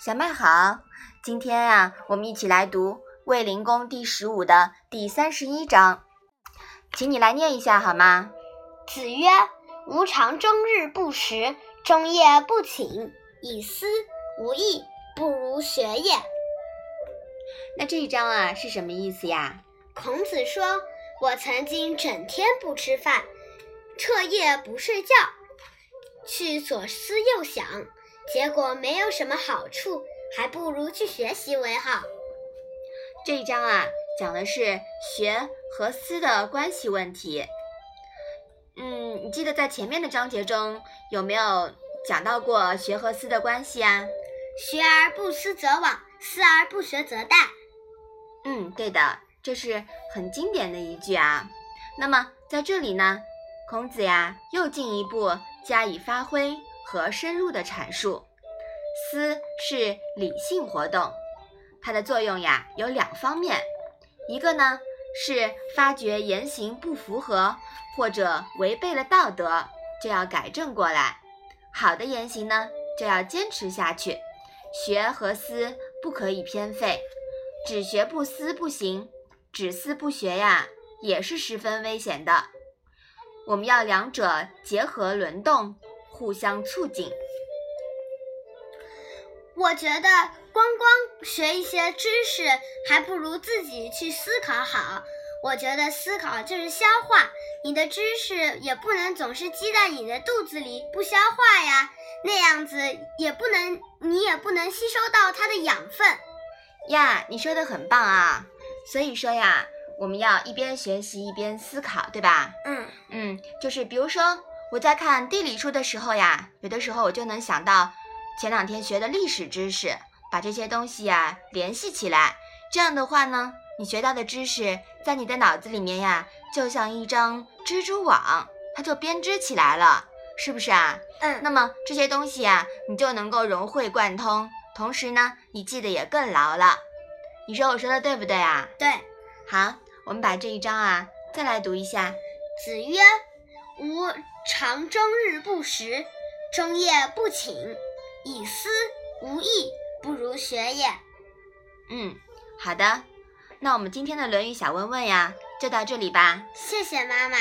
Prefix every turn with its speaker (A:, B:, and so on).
A: 小麦好，今天啊，我们一起来读《卫灵公》第十五的第三十一章，请你来念一下好吗？
B: 子曰：“吾尝终日不食，终夜不寝，以思无益，不如学也。”
A: 那这一章啊是什么意思呀？
B: 孔子说：“我曾经整天不吃饭，彻夜不睡觉，去左思右想，结果没有什么好处，还不如去学习为好。”
A: 这一章啊讲的是学和思的关系问题。嗯，你记得在前面的章节中有没有讲到过学和思的关系啊？
B: 学而不思则罔，思而不学则殆。
A: 嗯，对的。这是很经典的一句啊。那么在这里呢，孔子呀又进一步加以发挥和深入的阐述。思是理性活动，它的作用呀有两方面，一个呢是发觉言行不符合或者违背了道德，就要改正过来；好的言行呢就要坚持下去。学和思不可以偏废，只学不思不行。只思不学呀，也是十分危险的。我们要两者结合轮动，互相促进。
B: 我觉得光光学一些知识，还不如自己去思考好。我觉得思考就是消化，你的知识也不能总是积在你的肚子里不消化呀，那样子也不能，你也不能吸收到它的养分。
A: 呀，你说的很棒啊！所以说呀，我们要一边学习一边思考，对吧？
B: 嗯
A: 嗯，就是比如说我在看地理书的时候呀，有的时候我就能想到前两天学的历史知识，把这些东西呀联系起来。这样的话呢，你学到的知识在你的脑子里面呀，就像一张蜘蛛网，它就编织起来了，是不是啊？
B: 嗯。
A: 那么这些东西呀，你就能够融会贯通，同时呢，你记得也更牢了。你说我说的对不对啊？
B: 对，
A: 好，我们把这一章啊再来读一下。
B: 子曰：“吾常终日不食，终夜不寝，以思无益，不如学也。”
A: 嗯，好的，那我们今天的《论语》小问问呀，就到这里吧。
B: 谢谢妈妈。